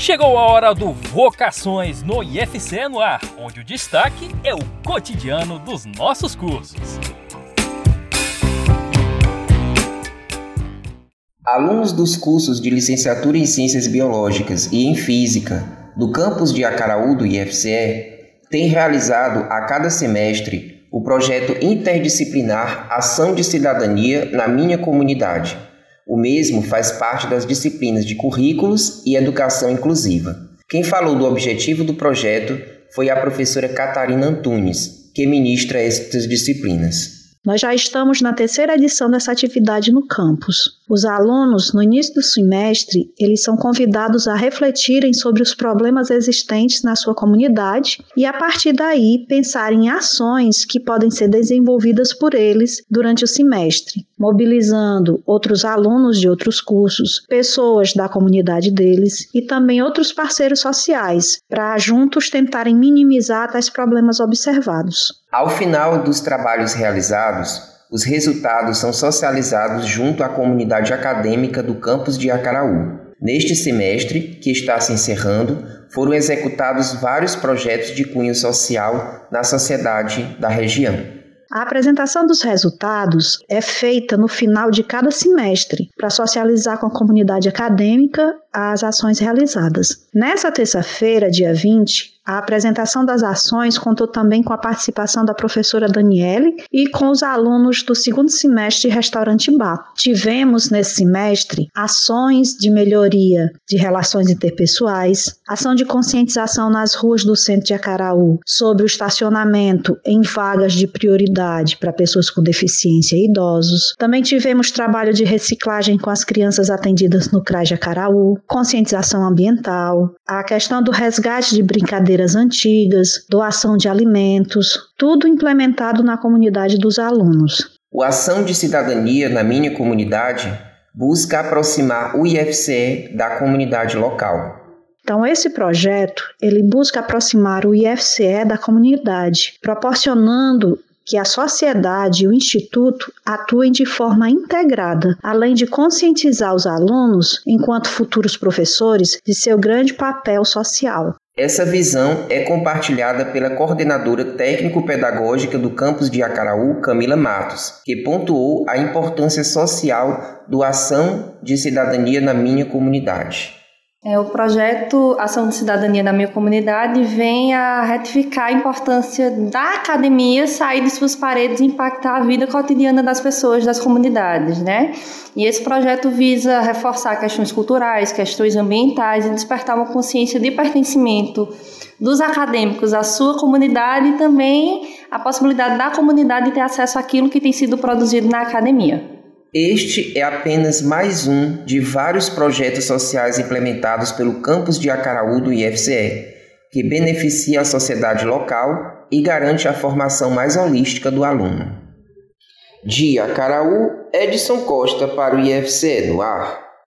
Chegou a hora do Vocações no IFC no ar, onde o destaque é o cotidiano dos nossos cursos. Alunos dos cursos de licenciatura em Ciências Biológicas e em Física do campus de Acaraú do IFCE têm realizado a cada semestre o projeto interdisciplinar Ação de Cidadania na Minha Comunidade o mesmo faz parte das disciplinas de currículos e educação inclusiva. Quem falou do objetivo do projeto foi a professora Catarina Antunes, que ministra estas disciplinas. Nós já estamos na terceira edição dessa atividade no campus. Os alunos, no início do semestre, eles são convidados a refletirem sobre os problemas existentes na sua comunidade e, a partir daí, pensar em ações que podem ser desenvolvidas por eles durante o semestre, mobilizando outros alunos de outros cursos, pessoas da comunidade deles e também outros parceiros sociais, para juntos tentarem minimizar tais problemas observados. Ao final dos trabalhos realizados, os resultados são socializados junto à comunidade acadêmica do campus de Acaraú. Neste semestre, que está se encerrando, foram executados vários projetos de cunho social na sociedade da região. A apresentação dos resultados é feita no final de cada semestre para socializar com a comunidade acadêmica as ações realizadas. Nessa terça-feira, dia 20, a apresentação das ações contou também com a participação da professora Daniele e com os alunos do segundo semestre de Restaurante Bar. Tivemos nesse semestre ações de melhoria de relações interpessoais, ação de conscientização nas ruas do centro de Acaraú sobre o estacionamento em vagas de prioridade para pessoas com deficiência e idosos. Também tivemos trabalho de reciclagem com as crianças atendidas no CRAS de Acaraú, conscientização ambiental, a questão do resgate de brincadeiras antigas, doação de alimentos, tudo implementado na comunidade dos alunos. O Ação de Cidadania na minha comunidade busca aproximar o IFCE da comunidade local. Então esse projeto, ele busca aproximar o IFCE da comunidade, proporcionando que a sociedade e o instituto atuem de forma integrada, além de conscientizar os alunos, enquanto futuros professores, de seu grande papel social. Essa visão é compartilhada pela coordenadora técnico-pedagógica do campus de Acaraú, Camila Matos, que pontuou a importância social do ação de cidadania na minha comunidade. É, o projeto Ação de Cidadania na minha comunidade vem a retificar a importância da academia sair de suas paredes e impactar a vida cotidiana das pessoas das comunidades, né? E esse projeto visa reforçar questões culturais, questões ambientais e despertar uma consciência de pertencimento dos acadêmicos à sua comunidade e também a possibilidade da comunidade ter acesso àquilo que tem sido produzido na academia. Este é apenas mais um de vários projetos sociais implementados pelo campus de Acaraú do IFCE, que beneficia a sociedade local e garante a formação mais holística do aluno. De Acaraú, Edson Costa para o IFCE no ar.